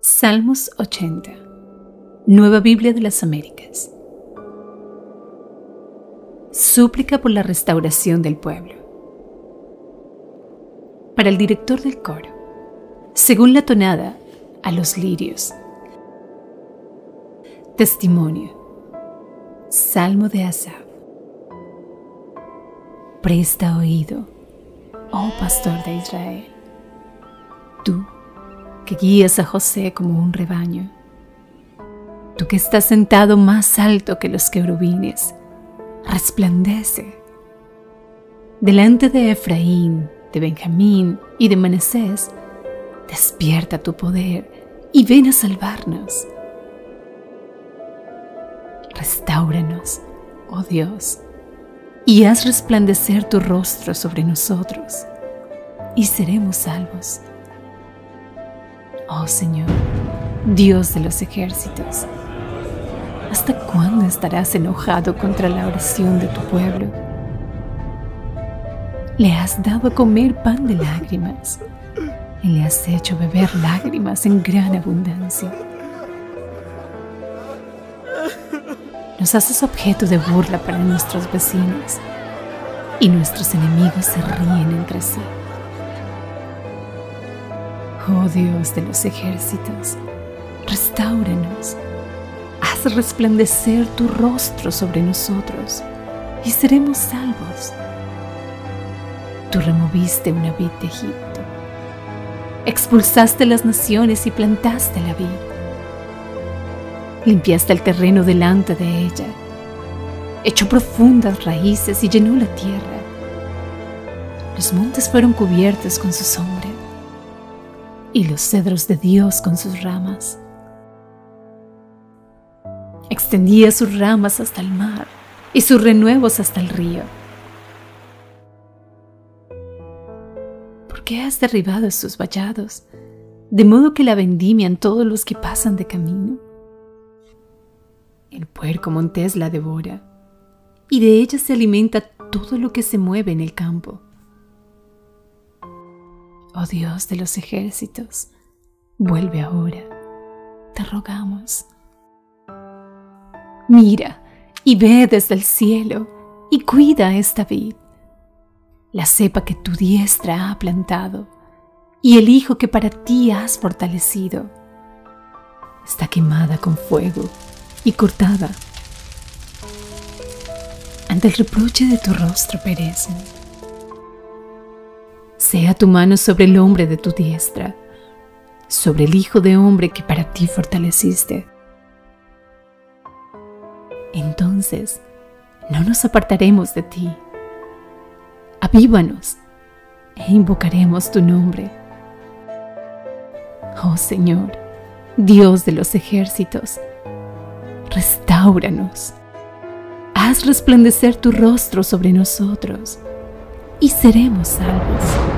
Salmos 80. Nueva Biblia de las Américas. Súplica por la restauración del pueblo. Para el director del coro. Según la tonada, a los lirios. Testimonio. Salmo de Asaf. Presta oído, oh pastor de Israel. Tú que guías a José como un rebaño. Tú que estás sentado más alto que los querubines, resplandece. Delante de Efraín, de Benjamín y de Manasés, despierta tu poder y ven a salvarnos. Restáuranos, oh Dios, y haz resplandecer tu rostro sobre nosotros, y seremos salvos. Oh Señor, Dios de los ejércitos, ¿hasta cuándo estarás enojado contra la oración de tu pueblo? Le has dado a comer pan de lágrimas y le has hecho beber lágrimas en gran abundancia. Nos haces objeto de burla para nuestros vecinos y nuestros enemigos se ríen entre sí. Oh Dios de los ejércitos, restauranos. Haz resplandecer tu rostro sobre nosotros y seremos salvos. Tú removiste una vid de Egipto. Expulsaste las naciones y plantaste la vid. Limpiaste el terreno delante de ella. Echó profundas raíces y llenó la tierra. Los montes fueron cubiertos con su sombra y los cedros de Dios con sus ramas. Extendía sus ramas hasta el mar y sus renuevos hasta el río. ¿Por qué has derribado sus vallados, de modo que la vendimian todos los que pasan de camino? El puerco montés la devora, y de ella se alimenta todo lo que se mueve en el campo oh Dios de los ejércitos, vuelve ahora, te rogamos. Mira y ve desde el cielo y cuida esta vid, la cepa que tu diestra ha plantado y el hijo que para ti has fortalecido. Está quemada con fuego y cortada. Ante el reproche de tu rostro perecen sea tu mano sobre el hombre de tu diestra, sobre el hijo de hombre que para ti fortaleciste. Entonces no nos apartaremos de ti. Avívanos e invocaremos tu nombre. Oh Señor, Dios de los ejércitos, restauranos. Haz resplandecer tu rostro sobre nosotros y seremos salvos.